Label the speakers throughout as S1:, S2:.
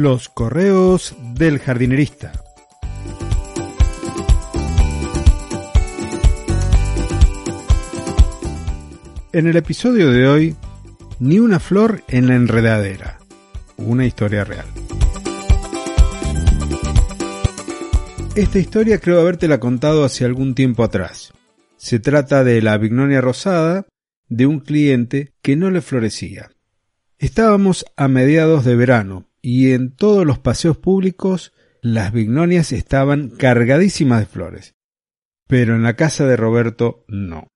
S1: Los correos del jardinerista. En el episodio de hoy, ni una flor en la enredadera. Una historia real. Esta historia creo habértela contado hace algún tiempo atrás. Se trata de la Vignonia rosada de un cliente que no le florecía. Estábamos a mediados de verano y en todos los paseos públicos las vignonias estaban cargadísimas de flores. Pero en la casa de Roberto no.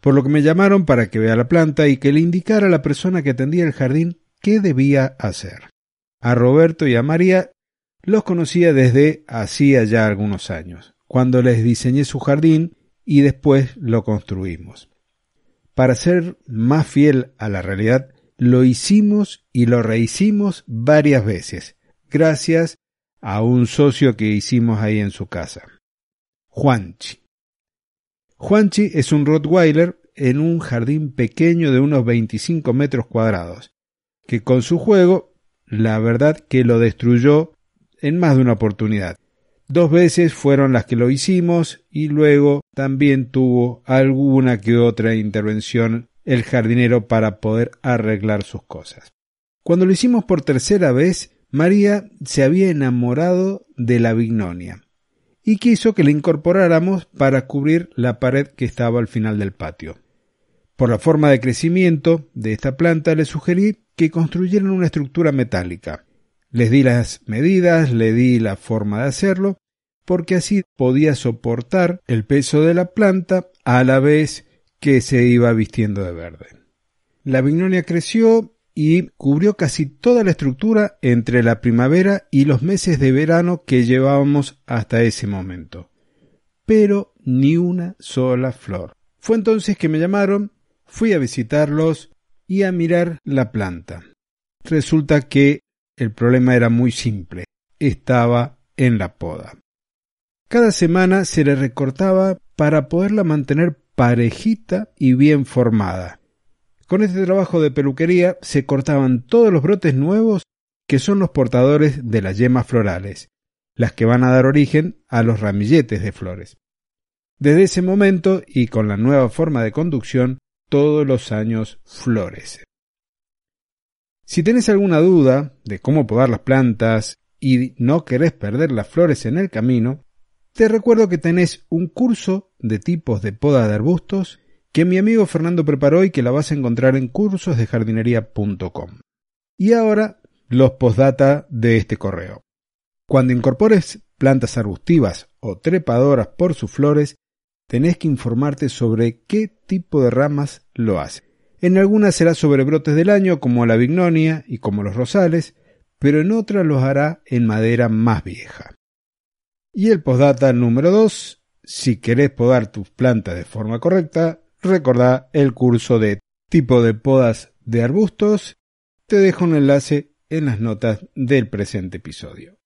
S1: Por lo que me llamaron para que vea la planta y que le indicara a la persona que atendía el jardín qué debía hacer. A Roberto y a María los conocía desde hacía ya algunos años, cuando les diseñé su jardín y después lo construimos. Para ser más fiel a la realidad, lo hicimos y lo rehicimos varias veces, gracias a un socio que hicimos ahí en su casa. Juanchi. Juanchi es un Rottweiler en un jardín pequeño de unos 25 metros cuadrados, que con su juego, la verdad que lo destruyó en más de una oportunidad. Dos veces fueron las que lo hicimos y luego también tuvo alguna que otra intervención el jardinero para poder arreglar sus cosas. Cuando lo hicimos por tercera vez, María se había enamorado de la vignonia y quiso que la incorporáramos para cubrir la pared que estaba al final del patio. Por la forma de crecimiento de esta planta le sugerí que construyeran una estructura metálica. Les di las medidas, le di la forma de hacerlo, porque así podía soportar el peso de la planta a la vez que se iba vistiendo de verde. La vignonia creció y cubrió casi toda la estructura entre la primavera y los meses de verano que llevábamos hasta ese momento. Pero ni una sola flor. Fue entonces que me llamaron, fui a visitarlos y a mirar la planta. Resulta que el problema era muy simple, estaba en la poda. Cada semana se le recortaba para poderla mantener parejita y bien formada. Con este trabajo de peluquería se cortaban todos los brotes nuevos que son los portadores de las yemas florales, las que van a dar origen a los ramilletes de flores. Desde ese momento y con la nueva forma de conducción, todos los años florecen. Si tenés alguna duda de cómo podar las plantas y no querés perder las flores en el camino, te recuerdo que tenés un curso de tipos de poda de arbustos que mi amigo Fernando preparó y que la vas a encontrar en cursosdejardinería.com. Y ahora los postdata de este correo. Cuando incorpores plantas arbustivas o trepadoras por sus flores, tenés que informarte sobre qué tipo de ramas lo hace. En algunas será sobre brotes del año, como la vignonia y como los rosales, pero en otras los hará en madera más vieja. Y el postdata número 2, si querés podar tus plantas de forma correcta, recordá el curso de tipo de podas de arbustos. Te dejo un enlace en las notas del presente episodio.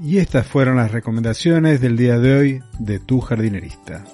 S1: Y estas fueron las recomendaciones del día de hoy de tu jardinerista.